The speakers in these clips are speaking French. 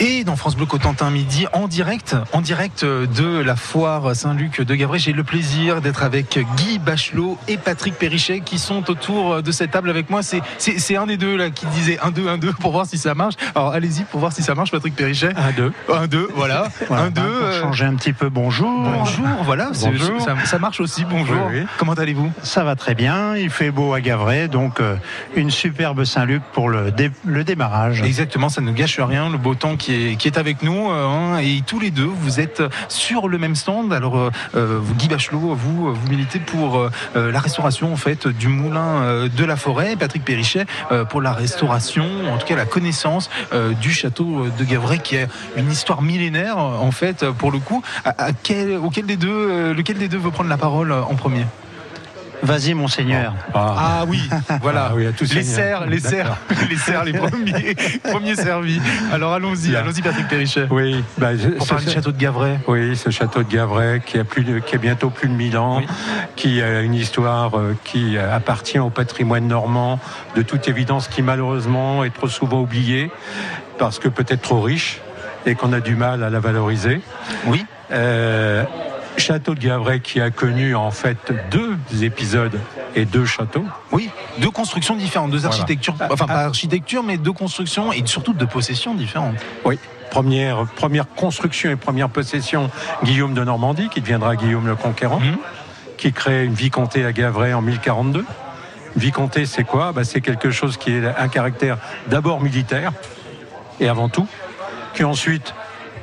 Et dans France Bleu Cotentin midi, en direct, en direct de la foire Saint-Luc de Gavray, j'ai le plaisir d'être avec Guy Bachelot et Patrick Perrichet qui sont autour de cette table avec moi. C'est, c'est, un des deux là qui disait 1, 2, 1, 2 pour voir si ça marche. Alors allez-y pour voir si ça marche, Patrick Perrichet. 1, 2. 1, 2, voilà. 1, 2. Pour euh, changer un petit peu, bonjour. Bonjour, voilà. Bonjour. Ça, ça, marche aussi, bonjour. Oui, oui. Comment allez-vous? Ça va très bien. Il fait beau à Gavray, donc euh, une superbe Saint-Luc pour le, dé, le démarrage. Exactement, ça ne gâche rien. Le beau temps qui est, qui est avec nous euh, hein, et tous les deux vous êtes sur le même stand. Alors euh, euh, Guy Bachelot, vous vous militez pour la restauration en fait du moulin de la forêt, Patrick Perrichet pour la restauration, en tout cas la connaissance du château de Gavray qui a une histoire millénaire en fait pour le coup. Auquel des deux, lequel des deux veut prendre la parole en premier? Vas-y, monseigneur. Ah, ah oui, voilà. Ah oui, les serres, les serres, les serres, les premiers, premiers servis. Alors allons-y, allons-y, Patrick Perrichet. Oui, bah, pour parler du château de Gavray. Oui, ce château de Gavray qui a plus de, qui a bientôt plus de 1000 ans, qui a une histoire euh, qui appartient au patrimoine normand, de toute évidence, qui malheureusement est trop souvent oublié parce que peut-être trop riche et qu'on a du mal à la valoriser. Oui. Euh, Château de Gavray qui a connu en fait deux épisodes et deux châteaux. Oui, deux constructions différentes, deux architectures, enfin pas architecture, mais deux constructions et surtout deux possessions différentes. Oui. Première, première construction et première possession, Guillaume de Normandie, qui deviendra Guillaume le Conquérant, mhm. qui crée une vicomté à Gavray en 1042. Vicomté, c'est quoi? Bah, C'est quelque chose qui est un caractère d'abord militaire, et avant tout, qui ensuite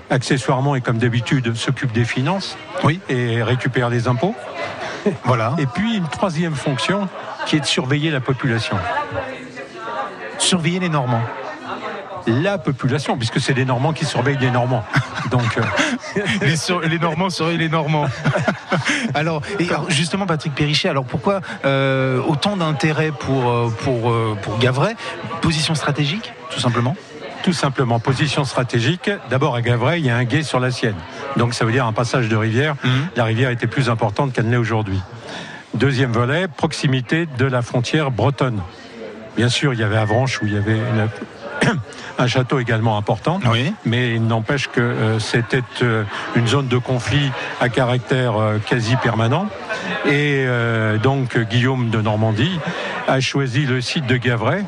accessoirement et comme d'habitude s'occupe des finances oui. et récupère les impôts. Voilà. Et puis une troisième fonction qui est de surveiller la population. Surveiller les Normands la population, puisque c'est les Normands qui surveillent les Normands. Donc, euh, les, Normands surveillent les Normands. alors, et justement, Patrick Perrichet, alors pourquoi euh, autant d'intérêt pour, euh, pour, pour Gavray? Position stratégique, tout simplement? Tout simplement position stratégique. D'abord à Gavray, il y a un guet sur la Sienne. Donc ça veut dire un passage de rivière. Mhm. La rivière était plus importante qu'elle n'est aujourd'hui. Deuxième volet, proximité de la frontière bretonne. Bien sûr, il y avait Avranches où il y avait un château également important, mais il n'empêche que euh, c'était euh, une zone de conflit à caractère euh, quasi permanent. Et donc Guillaume de Normandie a choisi le site de Gavray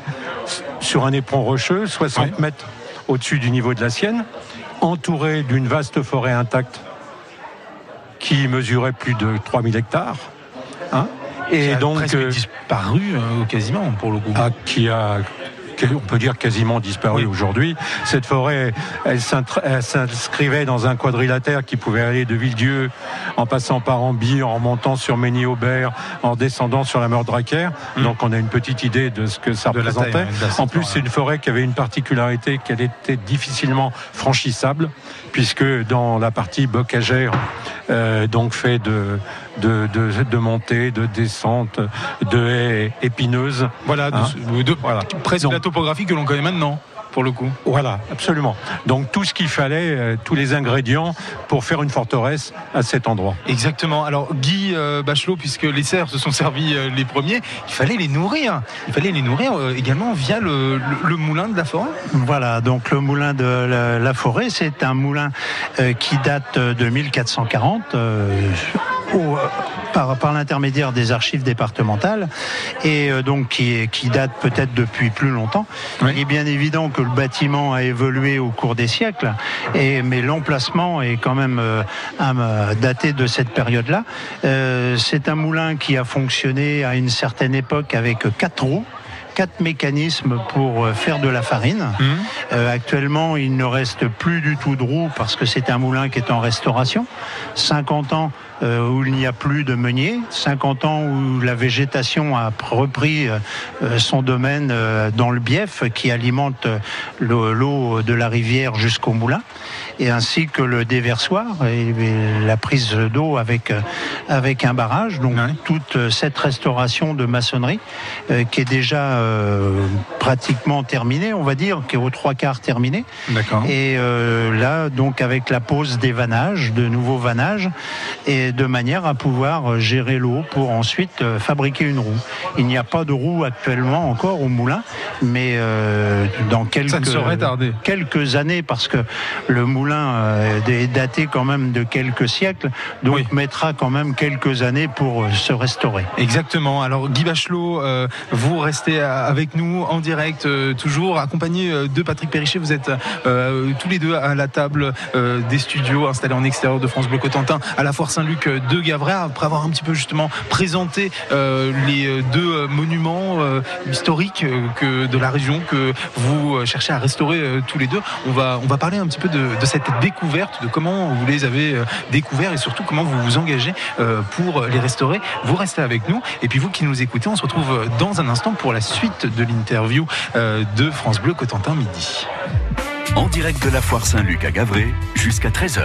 sur un éperon rocheux, 60 mètres au-dessus du niveau de la Sienne, entouré d'une vaste forêt intacte qui mesurait plus de 3000 hectares. Hein et donc disparu quasiment pour le coup. Ah, qui a on peut dire quasiment disparu aujourd'hui. Cette forêt, elle s'inscrivait dans un quadrilatère qui pouvait aller de Villedieu en passant par Ambi, en montant sur Mény-Aubert, en descendant sur la Meurdraquère. Mmh. Donc on a une petite idée de ce que ça représentait. en plus, c'est une forêt qui avait une particularité qu'elle était difficilement franchissable, puisque dans la partie bocagère, euh, donc fait de, de, de, de montées, de descentes, de haies épineuses. Voilà, de, hein de, voilà. presque la topographie que l'on connaît maintenant pour le coup. Voilà, absolument. Donc tout ce qu'il fallait, euh, tous les ingrédients pour faire une forteresse à cet endroit. Exactement. Alors Guy euh, Bachelot, puisque les cerfs se sont servis euh, les premiers, il fallait les nourrir. Il fallait les nourrir également via le, moulin de la forêt. Voilà, donc le moulin de la, forêt, c'est un moulin qui date de 1440 par, par l'intermédiaire des archives départementales et euh, donc qui, qui date peut-être depuis plus longtemps. Il est bien évident que le bâtiment a évolué au cours des siècles, et, mais l'emplacement est quand même euh, euh, daté de cette période-là. c'est un moulin qui a fonctionné à une certaine époque avec quatre roues quatre mécanismes pour euh, faire de la farine. Mmh. Euh, actuellement, il ne reste plus du tout de roues parce que c'est un moulin qui est en restauration. 50 ans euh, où il n'y a plus de meunier, 50 ans où la végétation a repris son domaine dans le bief qui alimente l'eau de la rivière jusqu'au moulin, et ainsi que le déversoir et la prise d'eau avec, avec un barrage. Donc toute cette restauration de maçonnerie qui est déjà pratiquement terminé, on va dire, qui est aux trois quarts terminé. D'accord. Et là, donc avec la pose des vannages, de nouveaux vannages, et de manière à pouvoir gérer l'eau pour ensuite fabriquer une roue. Il n'y a pas de roue actuellement encore au moulin, mais dans quelques, quelques années, parce que le moulin est daté quand même de quelques siècles, donc mettra quand même quelques années pour euh, se restaurer. Exactement. Alors Guy Bachelot, euh, vous restez avec nous en direct, euh, toujours accompagné de Patrick Perrichet. Vous êtes tous les deux à la table des studios installés en extérieur de France Bleu Cotentin à la Foire Saint-Luc de Gavray, après avoir un petit peu justement présenté les deux monuments historiques que de la région que vous cherchez à restaurer tous les deux. On va parler un petit peu de, cette découverte, de comment vous les avez découverts et surtout comment vous vous engagez euh, pour les restaurer. Vous restez avec nous. Et puis vous qui nous écoutez, on se retrouve dans un instant pour la suite de l'interview euh, de France Bleu Cotentin midi. En direct de la foire Saint-Luc à Gavray jusqu'à 13h.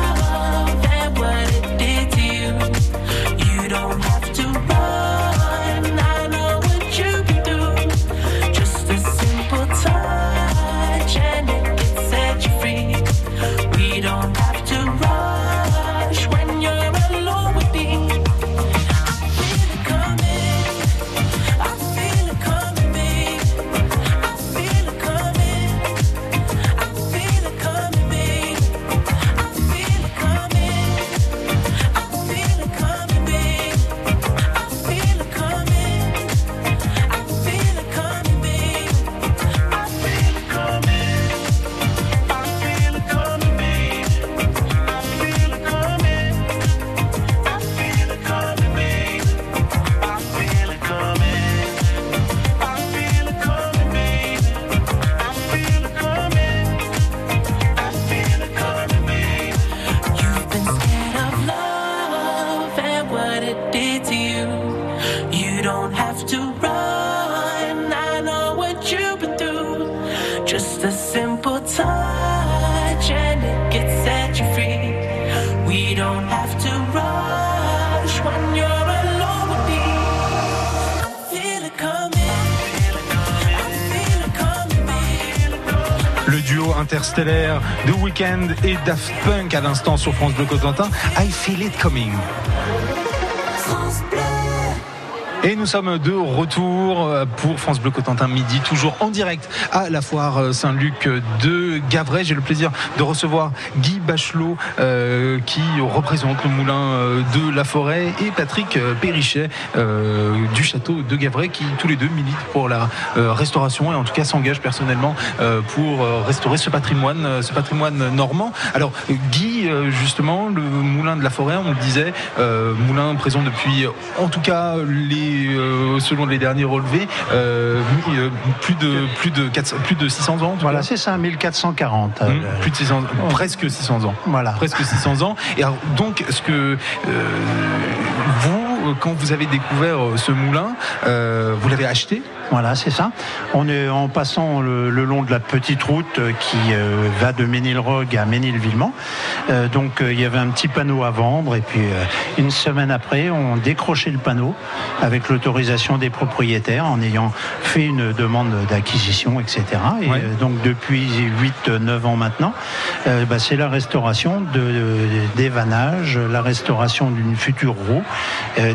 interstellaire de Weekend et Daft Punk à l'instant sur France Bleu Cotentin. I feel it coming. Et nous sommes de retour pour France Bleu Cotentin midi, toujours en direct à la foire Saint-Luc de Gavray. J'ai le plaisir de recevoir Guy Bachelot euh, qui représente le moulin euh, de la forêt et Patrick Perrichet euh, du château de Gavray qui tous les deux militent pour la restauration et en tout cas s'engagent personnellement pour restaurer ce patrimoine, ce patrimoine normand. Alors Guy, justement, le moulin de la forêt, on le disait, moulin présent depuis en tout cas les et selon les derniers relevés, plus de plus de 400, plus de 600 ans. Voilà, c'est ça, 1440. Mmh, plus de 600, presque 600 ans. Voilà, presque 600 ans. Et donc, ce que vous euh, quand vous avez découvert euh, ce moulin, euh, vous l'avez acheté? Voilà, c'est ça. On est en passant le, long de la petite route qui va de Ménilrogue à Ménilvillemont. donc il y avait un petit panneau à vendre et puis une semaine après, on décrochait le panneau avec l'autorisation des propriétaires en ayant fait une demande d'acquisition, etc. Et donc depuis 8-9 ans maintenant, bah, c'est la restauration de, des vannages, la restauration d'une future roue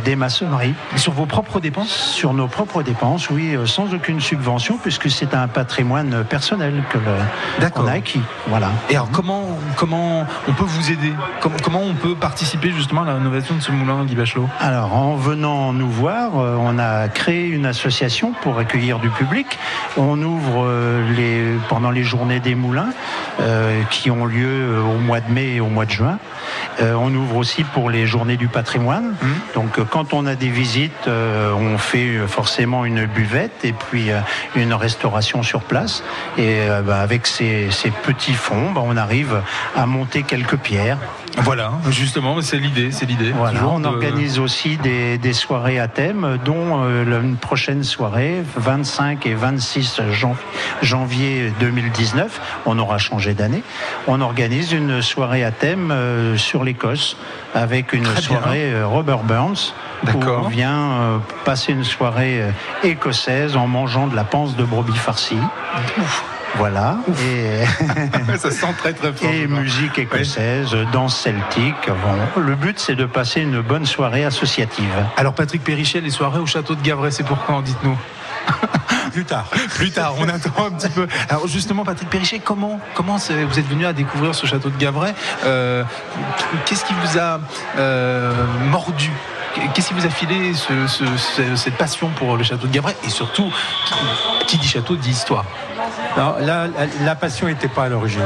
des maçonneries. Sur vos propres dépenses Sur nos propres dépenses, oui, euh, sans aucune subvention, puisque c'est un patrimoine personnel que l'on a acquis. Voilà. Et alors, comment, comment on peut vous aider? Comment, comment, on peut participer justement à la rénovation de ce moulin, Guy Bachelot? Alors, en venant nous voir, euh, on a créé une association pour accueillir du public. On ouvre euh, les, pendant les journées des moulins, qui ont lieu au mois de mai et au mois de juin. on ouvre aussi pour les journées du patrimoine. Mmh. Donc, quand on a des visites, euh, on fait forcément une buvette et puis euh, une restauration sur place. Et euh, bah, avec ces, petits fonds, bah, on arrive à monter quelques pierres. Voilà, justement, c'est l'idée, c'est l'idée. on organise aussi des, soirées à thème, dont une prochaine soirée, 25 et 26 janvier 2019, on aura changé d'année. On organise une soirée à thème sur l'Écosse avec une soirée Robert Burns où on vient euh, passer une soirée euh, écossaise en mangeant de la panse de brebis farcie. Voilà. Et ça sent très très fort. Et musique écossaise, danse celtique. Bon, le but c'est de passer une bonne soirée associative. Alors Patrick Périchet, les soirées au château de Gavray, c'est pour quand Dites-nous? Plus tard. Plus tard, on attend un petit peu. Alors justement, Patrick Périchet, comment, comment vous êtes venu à découvrir ce château de Gavray euh, Qu'est-ce qui vous a mordu? Qu'est-ce qui vous a filé cette passion pour le château de Gavray Et surtout, qui dit château dit histoire la, la, passion n'était pas à l'origine.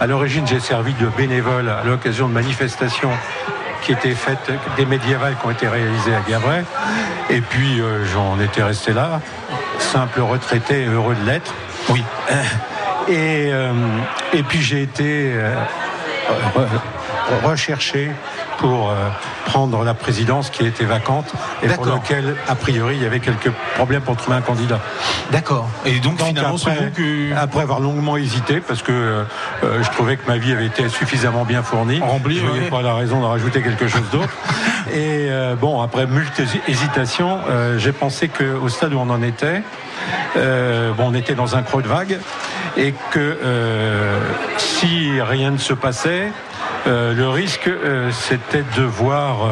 À l'origine, j'ai servi de bénévole à l'occasion de manifestations qui étaient faites, des médiévales qui ont été réalisées à Gavray. Et puis, euh, j'en étais resté là, simple retraité, heureux de l'être. Oui. Et, euh, et puis, j'ai été euh, recherché pour euh, prendre la présidence qui était vacante et pour laquelle, a priori, il y avait quelques problèmes pour trouver un candidat. D'accord. Et donc, finalement, après, après avoir longuement hésité, parce que euh, je trouvais que ma vie avait été suffisamment bien fournie, Rempli, je n'avais pas la raison de rajouter quelque chose d'autre. et euh, bon, après multiples hésitations, j'ai pensé qu'au stade où on en était, bon, on était dans un creux de vague et que si rien ne se passait, euh, le risque, euh, c'était de voir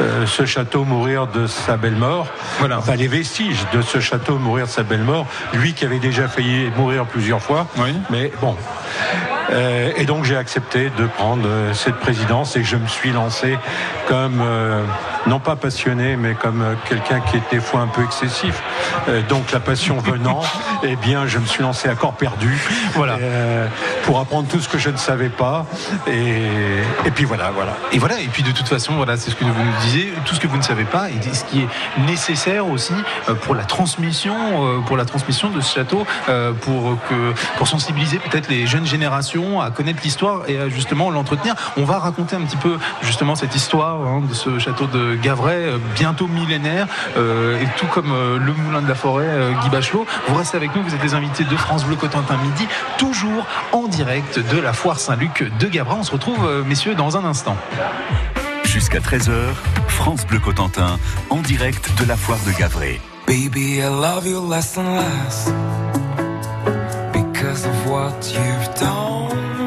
euh, ce château mourir de sa belle mort. Voilà. Enfin, les vestiges de ce château mourir de sa belle mort. Lui qui avait déjà failli mourir plusieurs fois. Oui. Mais bon. et donc j'ai accepté de prendre cette présidence et je me suis lancé comme non pas passionné, mais comme euh, quelqu'un qui était fois un peu excessif. Euh, donc la passion venant, eh bien, je me suis lancé à corps perdu, voilà, euh, pour apprendre tout ce que je ne savais pas. Et, et puis voilà, voilà. Et voilà. Et puis de toute façon, voilà, c'est ce que vous nous disiez, tout ce que vous ne savez pas, et ce qui est nécessaire aussi pour la transmission, pour la transmission de ce château, pour que, pour sensibiliser peut-être les jeunes générations à connaître l'histoire et à justement l'entretenir. On va raconter un petit peu justement cette histoire hein, de ce château de Gavray, euh, bientôt millénaire, euh, et tout comme euh, le Moulin de la Forêt, Guy Bachelot. Vous restez avec nous, vous êtes les invités de France Bleu Cotentin Midi, toujours en direct de la foire Saint-Luc de Gavray. On se retrouve, messieurs, dans un instant. Jusqu'à 13h, France Bleu Cotentin, en direct de la foire de Gavray. Baby, I love you less and less because of what you've done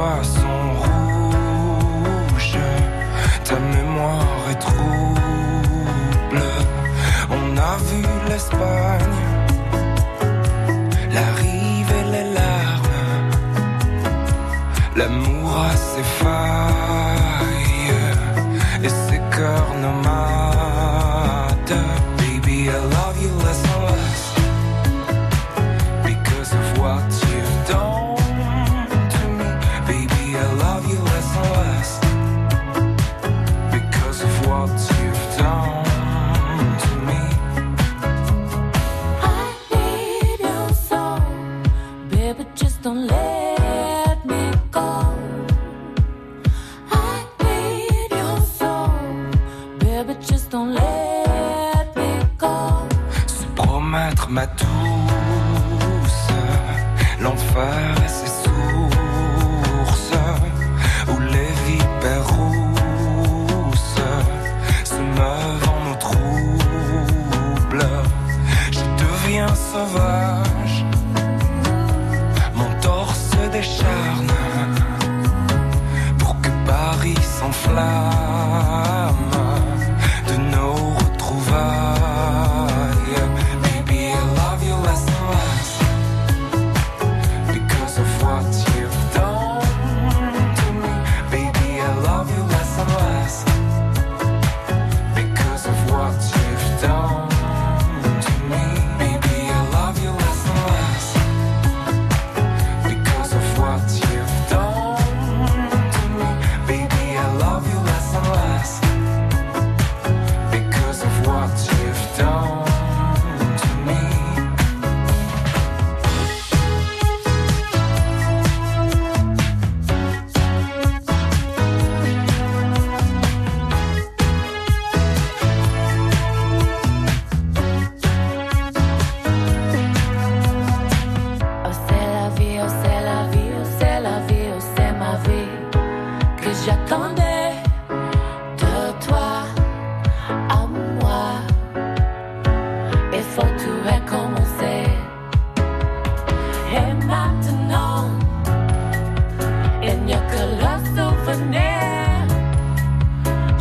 Sont rouges, ta mémoire est trouble. On a vu l'Espagne, la rive et les larmes. L'amour a ses failles et ses cœurs ne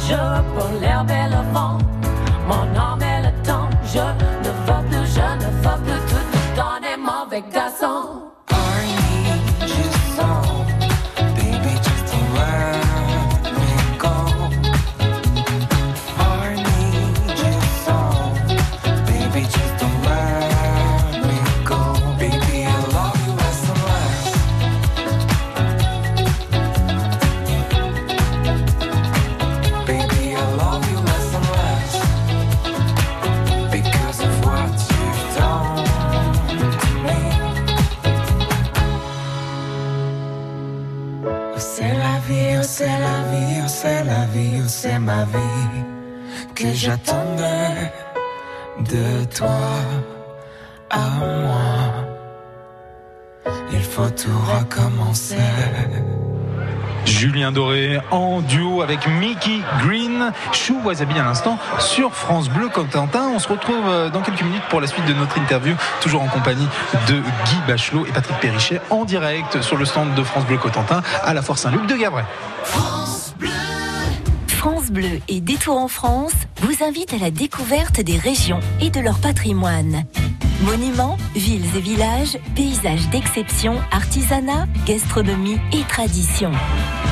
Je reprends l'herbe et le vent, mon âme la oh, c'est la vie, oh, c'est la vie, oh, c'est ma vie que j'attendais de toi à moi. Il faut tout recommencer. Julien Doré en duo avec Mickey Green, Chou Wasabi à l'instant sur France Bleu Cotentin. On se retrouve euh, dans quelques minutes pour la suite de notre interview, toujours en compagnie de Guy Bachelot et Patrick Perrichet en direct sur le stand de France Bleu Cotentin à la Foire Saint-Luc de Gavray. France Bleu et Détour en France vous invitent à la découverte des régions et de leur patrimoine. Monuments, villes et villages, paysages d'exception, artisanat, gastronomie et tradition.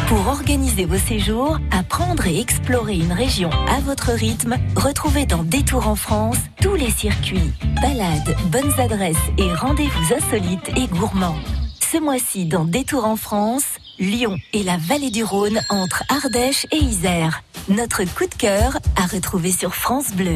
Pour organiser vos séjours, apprendre et explorer une région à votre rythme, retrouvez dans Détour en France tous les circuits, balades, bonnes adresses et rendez-vous insolites et gourmands. Ce mois-ci, dans Détour en France, Lyon et la vallée du Rhône entre Ardèche et Isère. Notre coup de cœur à retrouver sur France Bleu.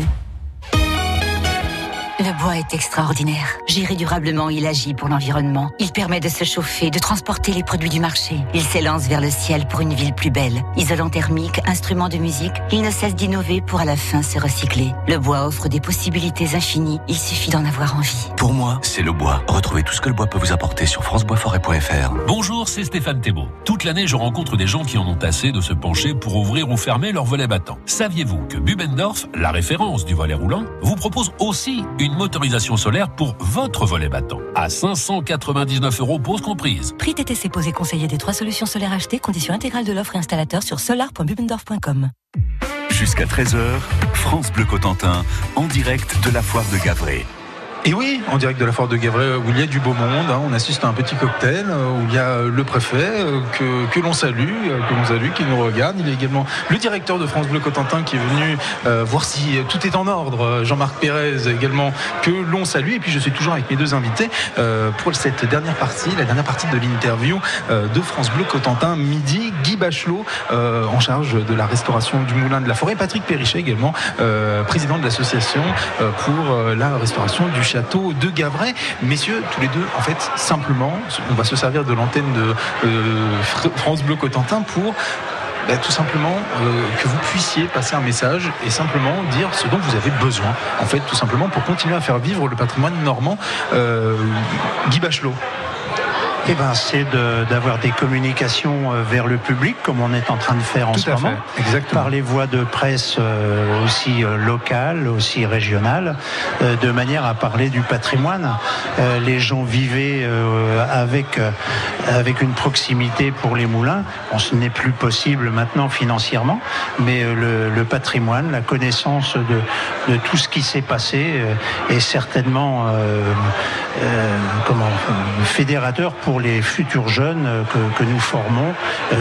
Le bois est extraordinaire. Géré durablement, il agit pour l'environnement. Il permet de se chauffer, de transporter les produits du marché. Il s'élance vers le ciel pour une ville plus belle. Isolant thermique, instrument de musique, il ne cesse d'innover pour à la fin se recycler. Le bois offre des possibilités infinies. Il suffit d'en avoir envie. Pour moi, c'est le bois. Retrouvez tout ce que le bois peut vous apporter sur franceboisforêt.fr. Bonjour, c'est Stéphane Thébault. Toute l'année, je rencontre des gens qui en ont assez de se pencher pour ouvrir ou fermer leur volet battant. Saviez-vous que Bubendorf, la référence du volet roulant, vous propose aussi une motorisation solaire pour votre volet battant à 599 euros pause comprise. Prix TTC posé conseiller des trois solutions solaires achetées, condition intégrale de l'offre et installateur sur solar.bubendorf.com. Jusqu'à 13h, France Bleu Cotentin, en direct de la foire de Gavray. Et oui, en direct de la foire de Gavray, où il y a du beau monde, hein, on assiste à un petit cocktail, euh, où il y a le préfet euh, que, que l'on salue, euh, que l'on salue, qui nous regarde. Il y a également le directeur de France Bleu Cotentin qui est venu euh, voir si tout est en ordre. Euh, Jean-Marc Pérez également, que l'on salue. Et puis je suis toujours avec mes deux invités euh, pour cette dernière partie, la dernière partie de l'interview euh, de France Bleu Cotentin midi. Guy Bachelot, euh, en charge de la restauration du Moulin de la Forêt. Patrick Perrichet également, euh, président de l'association euh, pour euh, la restauration du château de Gavray. Messieurs, tous les deux, en fait, simplement, on va se servir de l'antenne de euh, Fr- France Bleu Cotentin pour bah, tout simplement euh, que vous puissiez passer un message et simplement dire ce dont vous avez besoin. En fait, tout simplement pour continuer à faire vivre le patrimoine normand. Euh, Guy Bachelot. Eh ben, c'est de- d'avoir des communications euh, vers le public, comme on est en train de faire en Tout ce moment, par les voies de presse euh, aussi euh, locales, aussi régionales, euh, de manière à parler du patrimoine. Euh, les gens vivaient avec avec une proximité pour les moulins. Bon, ce n'est plus possible maintenant financièrement, mais le, le patrimoine, la connaissance de, de tout ce qui s'est passé est certainement euh, comment euh, fédérateur pour les futurs jeunes euh, que, que nous formons,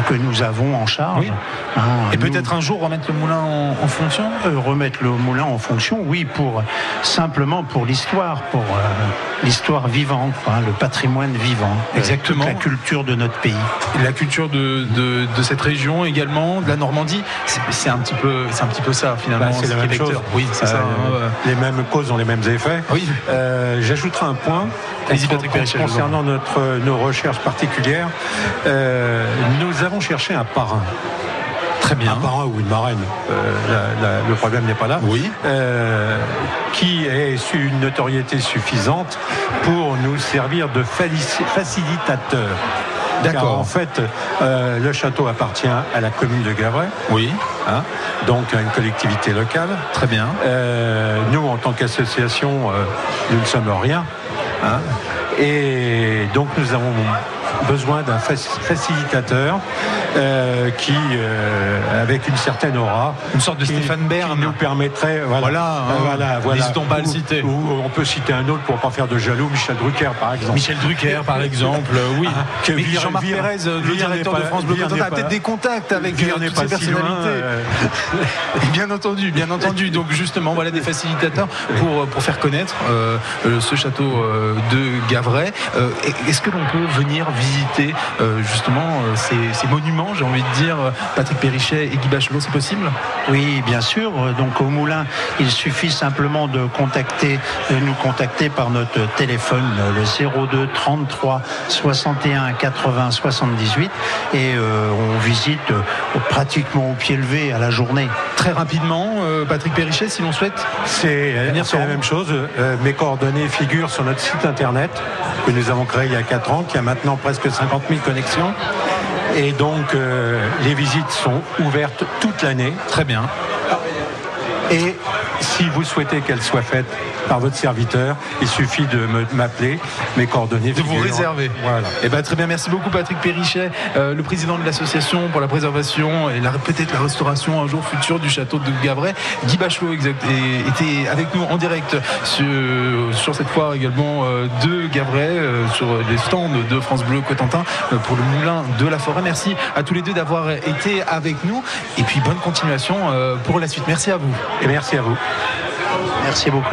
que nous avons en charge. Oui. Hein, Et nous- peut-être un jour remettre le moulin en, en fonction? Euh, remettre le moulin en fonction, oui, pour simplement pour l'histoire, pour euh, l'histoire vivante, hein, le patrimoine vivant, Exactement. la culture de notre pays. la culture de, de, de cette région également, de la Normandie. C'est un petit peu, c'est un petit peu ça finalement. Bah, c'est ce la même chose. Oui, c'est ça. Euh, hein, euh. Les mêmes causes ont les mêmes effets. Oui. Euh, J'ajouterai un point concernant notre, nos recherches particulières. Euh, nous avons cherché un parrain. Très bien. Un parrain ou une marraine, euh, la- la- le problème n'est pas là. Oui. Euh, qui ait une notoriété suffisante pour nous servir de facilitateur. D'accord. En fait, euh, le château appartient à la commune de Gavray, Oui, hein, donc à une collectivité locale. très bien. Euh, nous, en tant qu'association, euh, nous ne sommes rien. hein. et donc, nous avons besoin d'un faci- facilitateur euh, qui, euh, avec une certaine aura, Une sorte de qui- Stéphane Bern. qui nous permettrait, voilà, Voilà, hein. euh, voilà, pas à le citer. Ou on peut citer un autre pour pas faire de jaloux, Michel Drucker, par exemple. Michel Drucker, par exemple, oui. Ah, que Mais Vire- Jean-Marc Vire- Pérez, le directeur de France Bleu Cotentin, a peut-être des contacts avec Vire toutes ces personnalités. Bien entendu, bien entendu. Donc justement, voilà des facilitateurs pour, pour faire connaître euh, ce château de Gavray. Est-ce que l'on peut venir visiter euh, justement euh, ces, ces monuments, j'ai envie de dire, euh, Patrick Perrichet et Guy Bachelot, c'est possible? Oui, bien sûr. Donc au Moulin, il suffit simplement de contacter, de nous contacter par notre téléphone, le 02 33 61 80 78, et on visite pratiquement au pied levé à la journée. Très rapidement, Patrick Perrichet, si l'on souhaite. C'est c'est la même chose. Euh, mes coordonnées figurent sur notre site internet que nous avons créé il y a 4 ans, qui a maintenant presque 50 000 connexions. Et donc, euh, les visites sont ouvertes toute l'année. Très bien. Et si vous souhaitez qu'elles soient faites par votre serviteur, il suffit de m'appeler. Mes coordonnées De vous réserver. Voilà. Eh ben, très bien, merci beaucoup Patrick Perrichet, euh, le président de l'association pour la préservation et peut-être la restauration un jour futur du château de Gavray. Guy Bachelot exact, et- était avec nous en direct sur, sur cette foire également euh, de Gavray, euh, sur les stands de France Bleu Cotentin pour le moulin de la forêt. Merci à tous les deux d'avoir été avec nous et puis bonne continuation pour la suite. Merci à vous. Et merci à vous. Merci beaucoup.